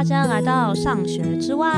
大家来到上学之外。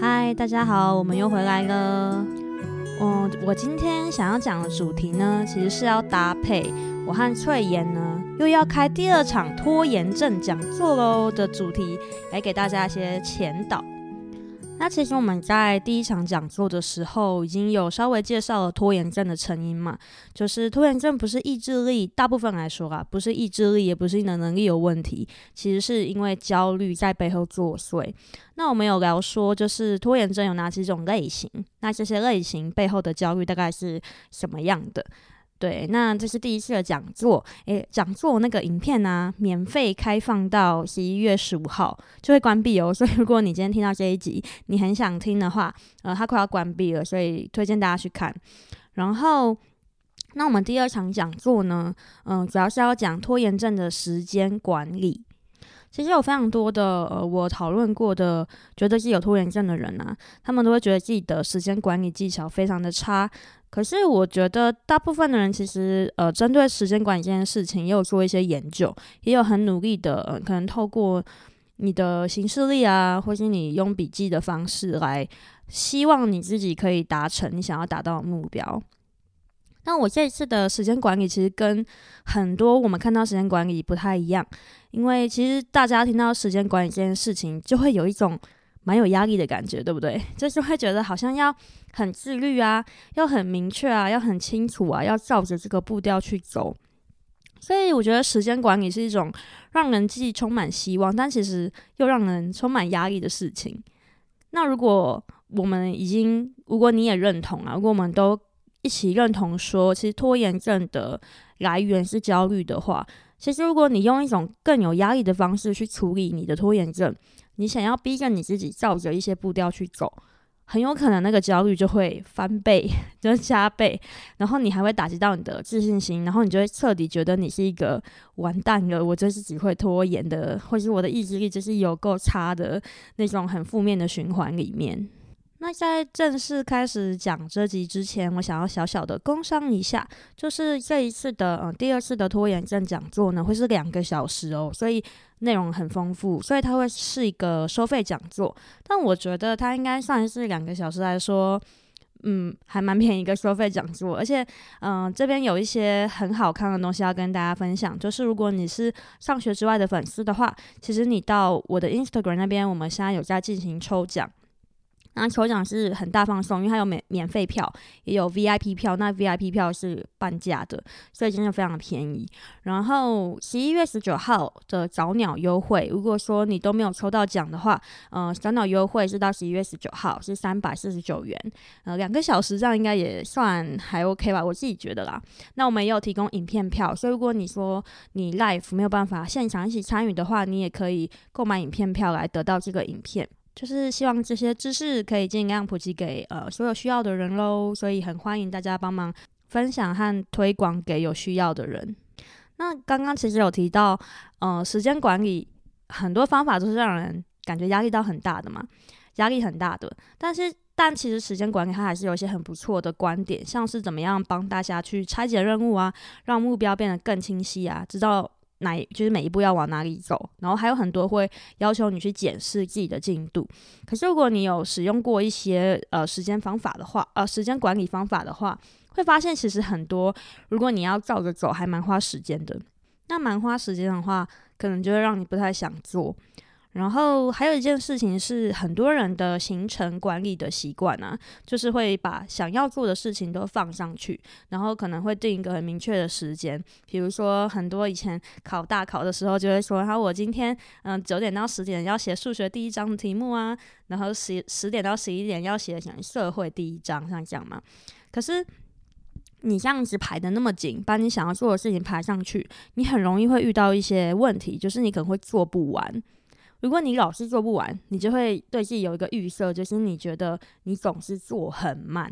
嗨，大家好，我们又回来了。嗯，我今天想要讲的主题呢，其实是要搭配我和翠妍呢又要开第二场拖延症讲座喽的主题，来给大家一些前导。那其实我们在第一场讲座的时候，已经有稍微介绍了拖延症的成因嘛，就是拖延症不是意志力，大部分来说啊，不是意志力，也不是你的能力有问题，其实是因为焦虑在背后作祟。那我们有聊说，就是拖延症有哪几种类型，那这些类型背后的焦虑大概是什么样的？对，那这是第一次的讲座，诶，讲座那个影片呢、免费开放到十一月十五号就会关闭哦。所以如果你今天听到这一集，你很想听的话，呃，它快要关闭了，所以推荐大家去看。然后，那我们第二场讲座呢，嗯、主要是要讲拖延症的时间管理。其实有非常多的呃，我讨论过的，觉得是有拖延症的人啊，他们都会觉得自己的时间管理技巧非常的差。可是我觉得大部分的人其实呃，针对时间管理这件事情也有做一些研究，也有很努力的，可能透过你的行事历啊，或是你用笔记的方式来，希望你自己可以达成你想要达到的目标。那我这一次的时间管理其实跟很多我们看到时间管理不太一样，因为其实大家听到时间管理这件事情，就会有一种蛮有压力的感觉，对不对？就是会觉得好像要很自律啊，要很明确啊，要很清楚啊，要照着这个步调去走。所以我觉得时间管理是一种让人既充满希望，但其实又让人充满压力的事情。那如果我们已经，如果你也认同啊，如果我们都一起认同说，其实拖延症的来源是焦虑的话，其实如果你用一种更有压力的方式去处理你的拖延症，你想要逼着你自己照着一些步调去走，很有可能那个焦虑就会翻倍，就加倍，然后你还会打击到你的自信心，然后你就会彻底觉得你是一个完蛋了，我就是只会拖延的，或是我的意志力就是有够差的那种很负面的循环里面。那在正式开始讲这集之前，我想要小小的工商一下，就是这一次的嗯第二次的拖延症讲座呢，会是两个小时哦，所以内容很丰富，所以它会是一个收费讲座。但我觉得它应该算是两个小时来说，嗯，还蛮便宜一个收费讲座。而且，嗯，这边有一些很好看的东西要跟大家分享，就是如果你是上学之外的粉丝的话，其实你到我的 Instagram 那边，我们现在有在进行抽奖。那抽奖是很大放送，因为它有免免费票，也有 VIP 票。那 VIP 票是半价的，所以真的非常便宜。然后十一月十九号的早鸟优惠，如果说你都没有抽到奖的话，呃，早鸟优惠是到十一月十九号，是三百四十九元。呃，两个小时这样应该也算还 OK 吧，我自己觉得啦。那我们也有提供影片票，所以如果你说你 live 没有办法现场一起参与的话，你也可以购买影片票来得到这个影片。就是希望这些知识可以尽量普及给呃所有需要的人喽，所以很欢迎大家帮忙分享和推广给有需要的人。那刚刚其实有提到，呃，时间管理很多方法都是让人感觉压力到很大的嘛，压力很大的。但是，但其实时间管理它还是有一些很不错的观点，像是怎么样帮大家去拆解任务啊，让目标变得更清晰啊，知道。哪就是每一步要往哪里走，然后还有很多会要求你去检视自己的进度。可是如果你有使用过一些呃时间方法的话，呃时间管理方法的话，会发现其实很多如果你要照着走，还蛮花时间的。那蛮花时间的话，可能就会让你不太想做。然后还有一件事情是，很多人的行程管理的习惯啊，就是会把想要做的事情都放上去，然后可能会定一个很明确的时间。比如说，很多以前考大考的时候，就会说：“好，我今天嗯九点到十点要写数学第一章的题目啊，然后十十点到十一点要写讲社会第一章，像这样嘛。”可是你这样子排得那么紧，把你想要做的事情排上去，你很容易会遇到一些问题，就是你可能会做不完。如果你老是做不完，你就会对自己有一个预设，就是你觉得你总是做很慢。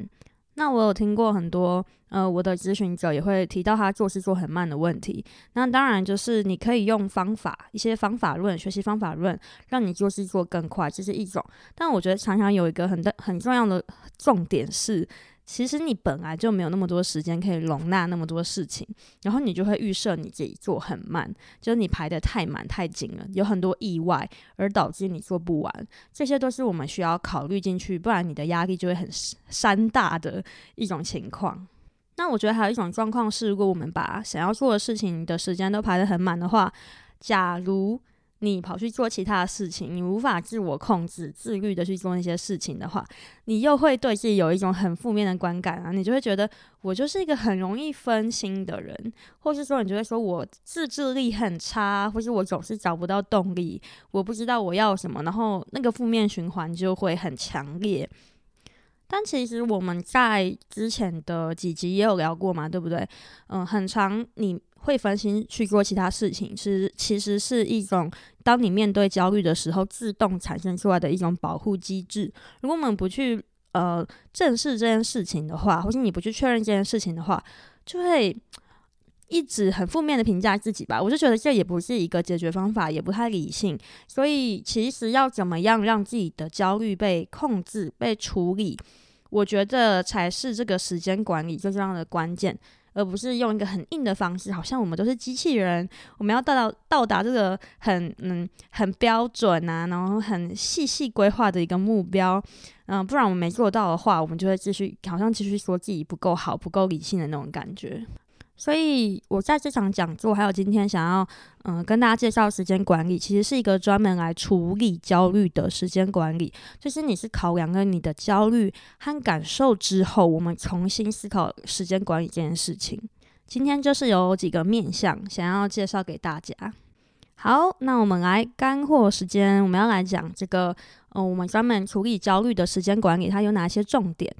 那我有听过很多，呃，我的咨询者也会提到他做事做很慢的问题。那当然就是你可以用方法，一些方法论，学习方法论，让你做事做更快，这是一种。但我觉得常常有一个很的很重要的重点是，其实你本来就没有那么多时间可以容纳那么多事情，然后你就会预设你自己做很慢，就是你排得太满太紧了，有很多意外而导致你做不完，这些都是我们需要考虑进去，不然你的压力就会很山大的一种情况。那我觉得还有一种状况是，如果我们把想要做的事情的时间都排得很满的话，假如你跑去做其他的事情，你无法自我控制、自律的去做那些事情的话，你又会对自己有一种很负面的观感啊！你就会觉得我就是一个很容易分心的人，或是说你就会说我自制力很差，或是我总是找不到动力，我不知道我要什么，然后那个负面循环就会很强烈。但其实我们在之前的几集也有聊过嘛，对不对？嗯，很长你。会分心去做其他事情，是其实是一种当你面对焦虑的时候自动产生出来的一种保护机制。如果我们不去呃正视这件事情的话，或是你不去确认这件事情的话，就会一直很负面的评价自己吧。我就觉得这也不是一个解决方法，也不太理性。所以其实要怎么样让自己的焦虑被控制、被处理，我觉得才是这个时间管理最重要的关键。而不是用一个很硬的方式，好像我们都是机器人，我们要到达到达这个很嗯很标准啊，然后很细细规划的一个目标，嗯、不然我们没做到的话，我们就会继续好像继续说自己不够好、不够理性的那种感觉。所以，我在这场讲座，还有今天想要，嗯、跟大家介绍时间管理，其实是一个专门来处理焦虑的时间管理。就是你是考量了你的焦虑和感受之后，我们重新思考时间管理这件事情。今天就是有几个面向想要介绍给大家。好，那我们来干货时间，我们要来讲这个，呃，我们专门处理焦虑的时间管理，它有哪些重点？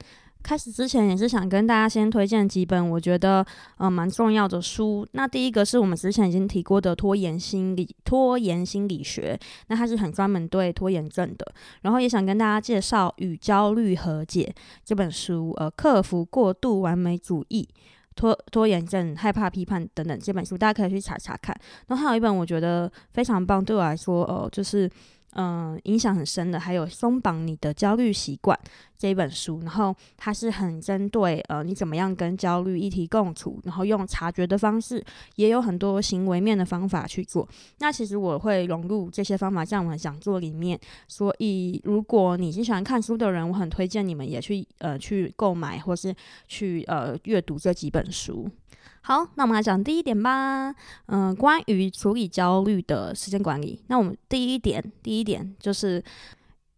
开始之前也是想跟大家先推荐几本我觉得呃蛮重要的书。那第一个是我们之前已经提过的拖延心理拖延心理学，那它是很专门对拖延症的。然后也想跟大家介绍《与焦虑和解》这本书，呃，克服过度完美主义、拖拖延症、害怕批判等等这本书，大家可以去查查看。然后还有一本我觉得非常棒，对我来说，呃，就是。嗯，影响很深的，还有松绑你的焦虑习惯这本书，然后它是很针对呃你怎么样跟焦虑一体共处，然后用察觉的方式，也有很多行为面的方法去做。那其实我会融入这些方法在我们讲座里面，所以如果你是喜欢看书的人，我很推荐你们也去呃去购买或是去呃阅读这几本书。好，那我们来讲第一点吧。嗯，关于处理焦虑的时间管理，那我们第一点，第一点就是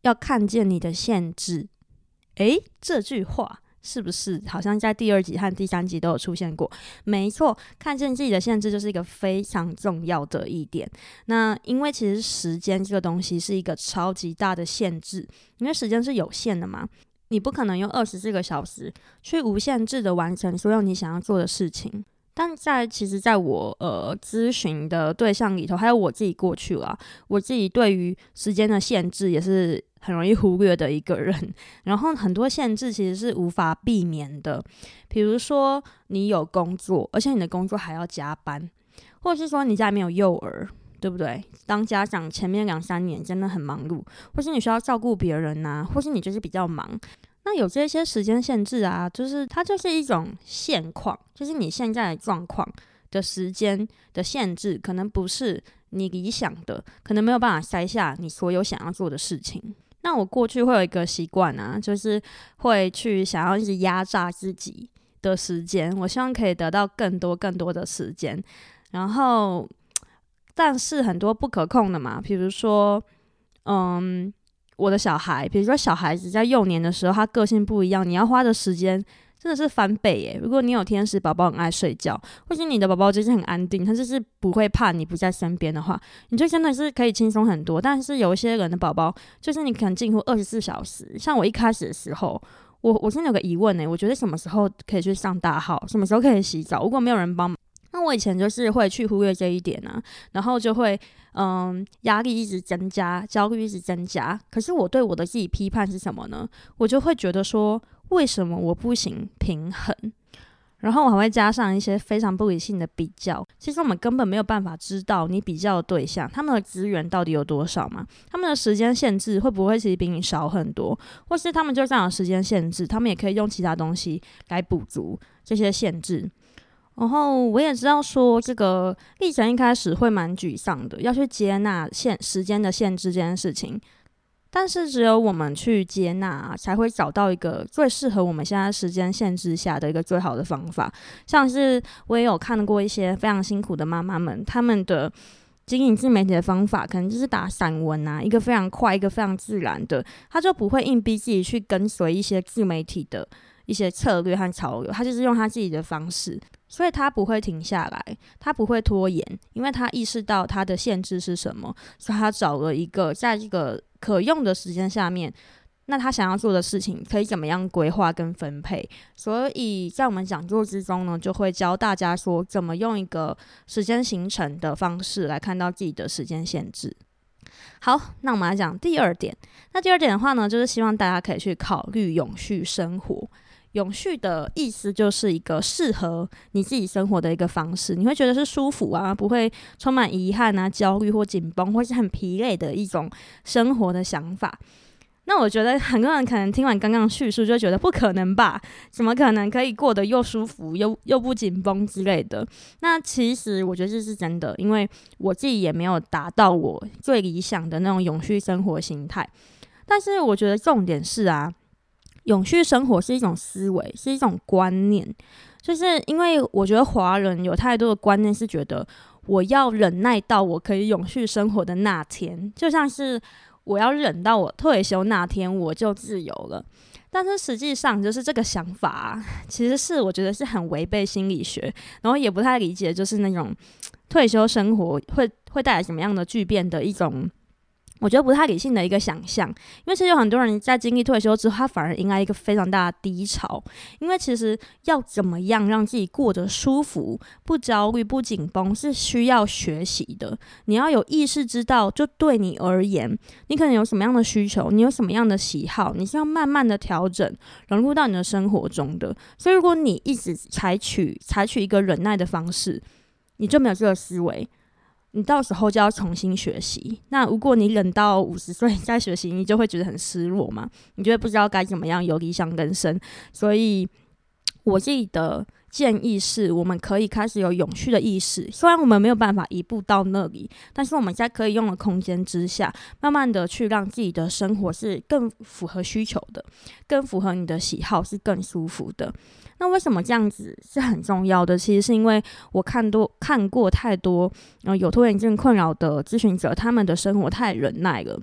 要看见你的限制。诶，这句话是不是好像在第二集和第三集都有出现过？没错，看见自己的限制就是一个非常重要的一点。那因为其实时间这个东西是一个超级大的限制，因为时间是有限的嘛，你不可能用二十四个小时去无限制的完成所有你想要做的事情。但在其实，在我呃咨询的对象里头，还有我自己过去了，我自己对于时间的限制也是很容易忽略的一个人。然后很多限制其实是无法避免的，比如说你有工作，而且你的工作还要加班，或者是说你家里面有幼儿，对不对？当家长前面两三年真的很忙碌，或是你需要照顾别人呐、啊，或是你就是比较忙。那有这些时间限制啊，就是它就是一种现况，就是你现在的状况的时间的限制，可能不是你理想的，可能没有办法塞下你所有想要做的事情。那我过去会有一个习惯啊，就是会去想要一直压榨自己的时间，我希望可以得到更多更多的时间。然后，但是很多不可控的嘛，比如说，嗯。我的小孩，比如说小孩子在幼年的时候，他个性不一样，你要花的时间真的是翻倍耶。如果你有天使宝宝很爱睡觉，或是你的宝宝就是很安定，他就是不会怕你不在身边的话，你就真的是可以轻松很多。但是有一些人的宝宝，就是你可能近乎二十四小时。像我一开始的时候，我我真的有个疑问呢，我觉得什么时候可以去上大号，什么时候可以洗澡？如果没有人帮忙。我以前就是会去忽略这一点啊，然后就会嗯压力一直增加，焦虑一直增加。可是我对我的自己批判是什么呢？我就会觉得说，为什么我不行平衡？然后我还会加上一些非常不理性的比较。其实我们根本没有办法知道你比较的对象他们的资源到底有多少嘛？他们的时间限制会不会其实比你少很多？或是他们就这样的时间限制，他们也可以用其他东西来补足这些限制。然后我也知道说，这个历程一开始会蛮沮丧的，要去接纳限时间的限制这件事情。但是只有我们去接纳，才会找到一个最适合我们现在时间限制下的一个最好的方法。像是我也有看过一些非常辛苦的妈妈们，他们的经营自媒体的方法，可能就是打散文啊，一个非常快，一个非常自然的，他就不会硬逼自己去跟随一些自媒体的一些策略和潮流，他就是用他自己的方式。所以他不会停下来，他不会拖延，因为他意识到他的限制是什么，所以他找了一个在这个可用的时间下面，那他想要做的事情可以怎么样规划跟分配。所以在我们讲座之中呢，就会教大家说怎么用一个时间形成的方式来看到自己的时间限制。好，那我们来讲第二点。那第二点的话呢，就是希望大家可以去考虑永续生活。永续的意思就是一个适合你自己生活的一个方式，你会觉得是舒服啊，不会充满遗憾啊、焦虑或紧绷，或是很疲累的一种生活的想法。那我觉得很多人可能听完刚刚叙述，就觉得不可能吧？怎么可能可以过得又舒服又又不紧绷之类的？那其实我觉得这是真的，因为我自己也没有达到我最理想的那种永续生活形态。但是我觉得重点是啊。永续生活是一种思维，是一种观念，就是因为我觉得华人有太多的观念是觉得我要忍耐到我可以永续生活的那天，就像是我要忍到我退休那天我就自由了。但是实际上，就是这个想法，其实是我觉得是很违背心理学，然后也不太理解，就是那种退休生活会会带来什么样的巨变的一种。我觉得不太理性的一个想象，因为其实有很多人在经历退休之后，他反而迎来一个非常大的低潮。因为其实要怎么样让自己过得舒服、不焦虑、不紧绷，是需要学习的。你要有意识知道，就对你而言，你可能有什么样的需求，你有什么样的喜好，你是要慢慢的调整，融入到你的生活中的。所以，如果你一直采取采取一个忍耐的方式，你就没有这个思维。你到时候就要重新学习。那如果你忍到五十岁再学习，你就会觉得很失落嘛？你就会不知道该怎么样有理想人生。所以，我自己的建议是，我们可以开始有永续的意识。虽然我们没有办法一步到那里，但是我们在可以用的空间之下，慢慢的去让自己的生活是更符合需求的，更符合你的喜好，是更舒服的。那为什么这样子是很重要的？其实是因为我看多看过太多，呃，有拖延症困扰的咨询者，他们的生活太忍耐了，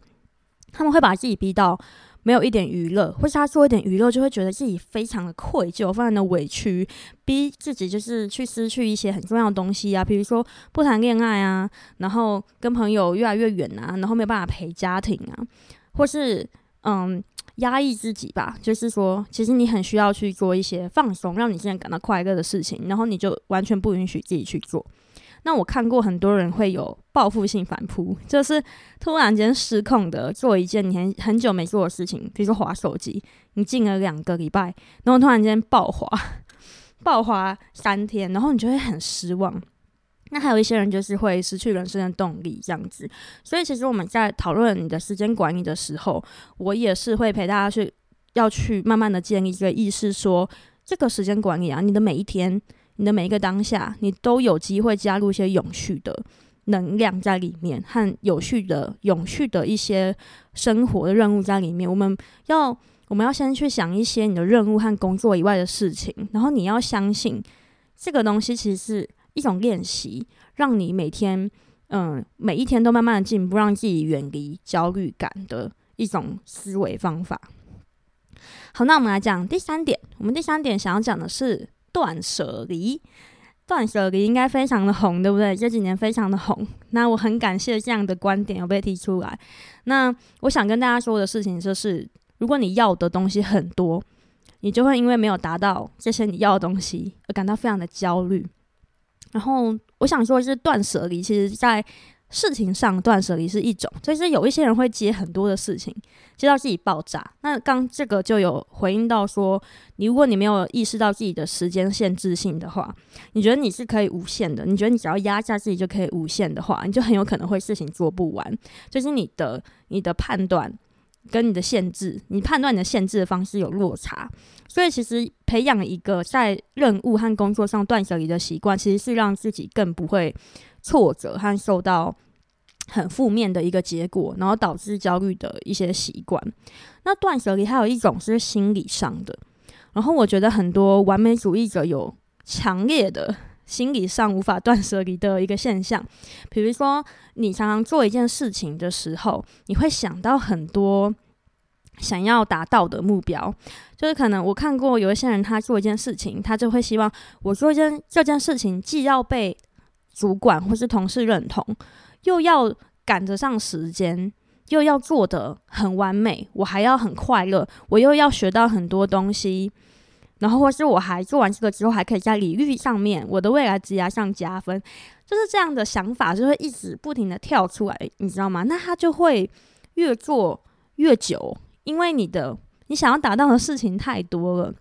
他们会把自己逼到没有一点娱乐，或是他做一点娱乐就会觉得自己非常的愧疚，非常的委屈，逼自己就是去失去一些很重要的东西啊，比如说不谈恋爱啊，然后跟朋友越来越远啊，然后没有办法陪家庭啊，或是嗯。压抑自己吧，就是说，其实你很需要去做一些放松，让你现在感到快乐的事情，然后你就完全不允许自己去做。那我看过很多人会有报复性反扑，就是突然间失控的做一件你很很久没做的事情，比如说滑手机，你进了两个礼拜，然后突然间爆滑，爆滑三天，然后你就会很失望。那还有一些人就是会失去人生的动力，这样子。所以其实我们在讨论你的时间管理的时候，我也是会陪大家去，要去慢慢的建立一个意识，说这个时间管理啊，你的每一天，你的每一个当下，你都有机会加入一些永续的能量在里面，和有序的、永续的一些生活的任务在里面。我们要，我们要先去想一些你的任务和工作以外的事情，然后你要相信这个东西其实是。一种练习，让你每天，嗯，每一天都慢慢的进步，让自己远离焦虑感的一种思维方法。好，那我们来讲第三点。我们第三点想要讲的是断舍离。断舍离应该非常的红，对不对？这几年非常的红。那我很感谢这样的观点有被提出来。那我想跟大家说的事情就是，如果你要的东西很多，你就会因为没有达到这些你要的东西而感到非常的焦虑。然后我想说，是断舍离，其实在事情上断舍离是一种，就是有一些人会接很多的事情，接到自己爆炸。那刚这个就有回应到说，你如果你没有意识到自己的时间限制性的话，你觉得你是可以无限的，你觉得你只要压下自己就可以无限的话，你就很有可能会事情做不完。就是你的你的判断跟你的限制，你判断你的限制的方式有落差。所以其实培养一个在任务和工作上断舍离的习惯，其实是让自己更不会挫折和受到。很负面的一个结果，然后导致焦虑的一些习惯。那断舍离还有一种是心理上的，然后我觉得很多完美主义者有强烈的心理上无法断舍离的一个现象。比如说，你常常做一件事情的时候，你会想到很多想要达到的目标，就是可能我看过有一些人，他做一件事情，他就会希望我做一件这件事情，既要被主管或是同事认同。又要赶得上时间，又要做得很完美，我还要很快乐，我又要学到很多东西，然后或是我还做完这个之后，还可以在领域上面，我的未来职涯上加分，就是这样的想法就会一直不停的跳出来，你知道吗？那他就会越做越久，因为你的你想要达到的事情太多了，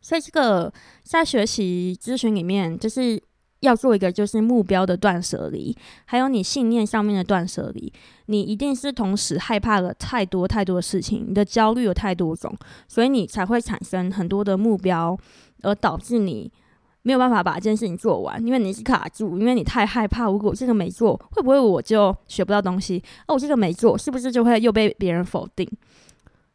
所以这个在学习咨询里面就是。要做一个就是目标的断舍离，还有你信念上面的断舍离。你一定是同时害怕了太多太多的事情，你的焦虑有太多种，所以你才会产生很多的目标，而导致你没有办法把这件事情做完，因为你是卡住，因为你太害怕，如果这个没做，会不会我就学不到东西？哦，我这个没做，是不是就会又被别人否定？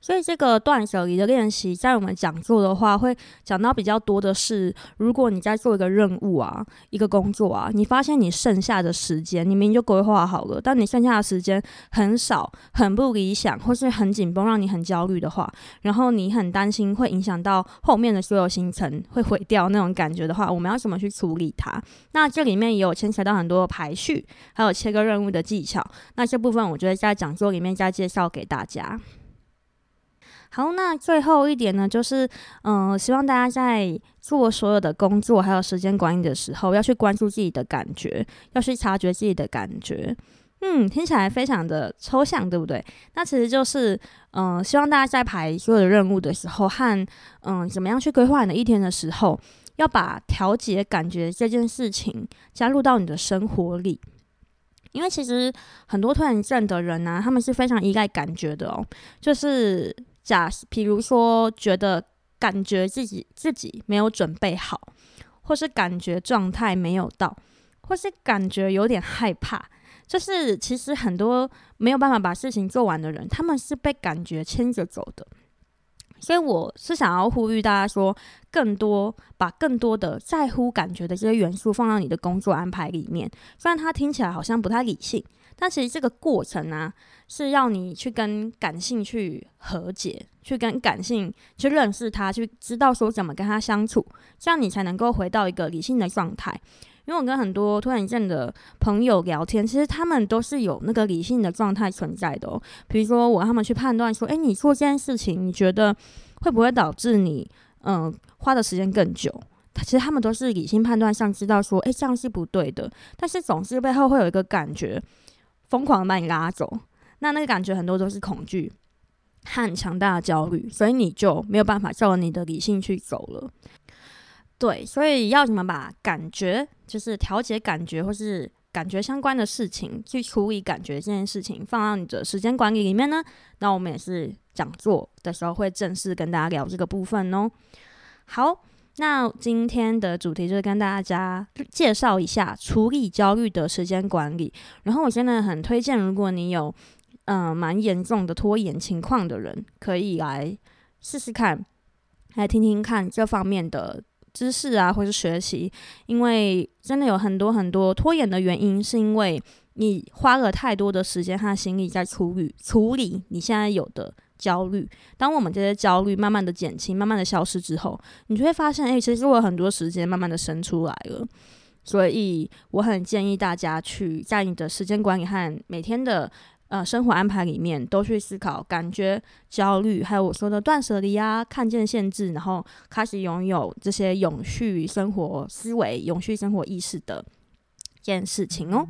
所以这个断舍离的练习，在我们讲座的话，会讲到比较多的是，如果你在做一个任务啊，一个工作啊，你发现你剩下的时间，你明明就规划好了，但你剩下的时间很少，很不理想，或是很紧绷，让你很焦虑的话，然后你很担心会影响到后面的所有行程，会毁掉那种感觉的话，我们要怎么去处理它？那这里面也有牵扯到很多排序，还有切割任务的技巧。那这部分，我觉得在讲座里面再介绍给大家。好，那最后一点呢，就是，嗯、希望大家在做所有的工作还有时间管理的时候，要去关注自己的感觉，要去察觉自己的感觉。嗯，听起来非常的抽象，对不对？那其实就是，嗯、希望大家在排所有的任务的时候，和嗯、怎么样去规划你的一天的时候，要把调节感觉这件事情加入到你的生活里。因为其实很多拖延症的人呢、他们是非常依赖感觉的哦，就是。假，比如说觉得感觉自己自己没有准备好，或是感觉状态没有到，或是感觉有点害怕，就是其实很多没有办法把事情做完的人，他们是被感觉牵着走的。所以我是想要呼吁大家说，更多把更多的在乎感觉的这些元素放到你的工作安排里面。虽然它听起来好像不太理性，但其实这个过程呢、是要你去跟感性去和解，去跟感性去认识它，去知道说怎么跟它相处，这样你才能够回到一个理性的状态。因为我跟很多拖延症的朋友聊天，其实他们都是有那个理性的状态存在的哦。比如说，我让他们去判断说，诶，你做这件事情，你觉得会不会导致你，嗯、花的时间更久？其实他们都是理性判断上知道说，诶，这样是不对的。但是总是背后会有一个感觉，疯狂的把你拉走。那那个感觉很多都是恐惧和强大的焦虑，所以你就没有办法照你的理性去走了。对，所以要怎么把感觉，就是调节感觉或是感觉相关的事情，去处理感觉这件事情，放到你的时间管理里面呢？那我们也是讲座的时候会正式跟大家聊这个部分哦。好，那今天的主题就是跟大家介绍一下处理焦虑的时间管理。然后我真的很推荐，如果你有嗯、蛮严重的拖延情况的人，可以来试试看，来听听看这方面的。知识啊，或是学习，因为真的有很多很多拖延的原因，是因为你花了太多的时间和心力在处理处理你现在有的焦虑。当我们这些焦虑慢慢的减轻、慢慢的消失之后，你就会发现，哎、其实我有很多时间慢慢的生出来了。所以我很建议大家去在你的时间管理和每天的。呃，生活安排里面都去思考感觉、焦虑，还有我说的断舍离啊，看见限制，然后开始拥有这些永续生活思维、永续生活意识的一件事情哦。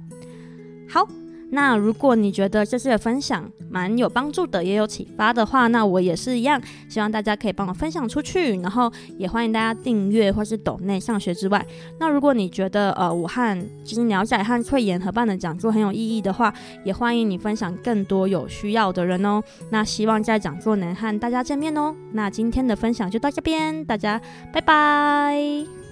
好。那如果你觉得这次的分享蛮有帮助的，也有启发的话，那我也是一样，希望大家可以帮我分享出去，然后也欢迎大家订阅或是抖内上学之外。那如果你觉得呃武汉其实鸟仔和翠妍合办的讲座很有意义的话，也欢迎你分享更多有需要的人哦。那希望在讲座能和大家见面哦。那今天的分享就到这边，大家拜拜。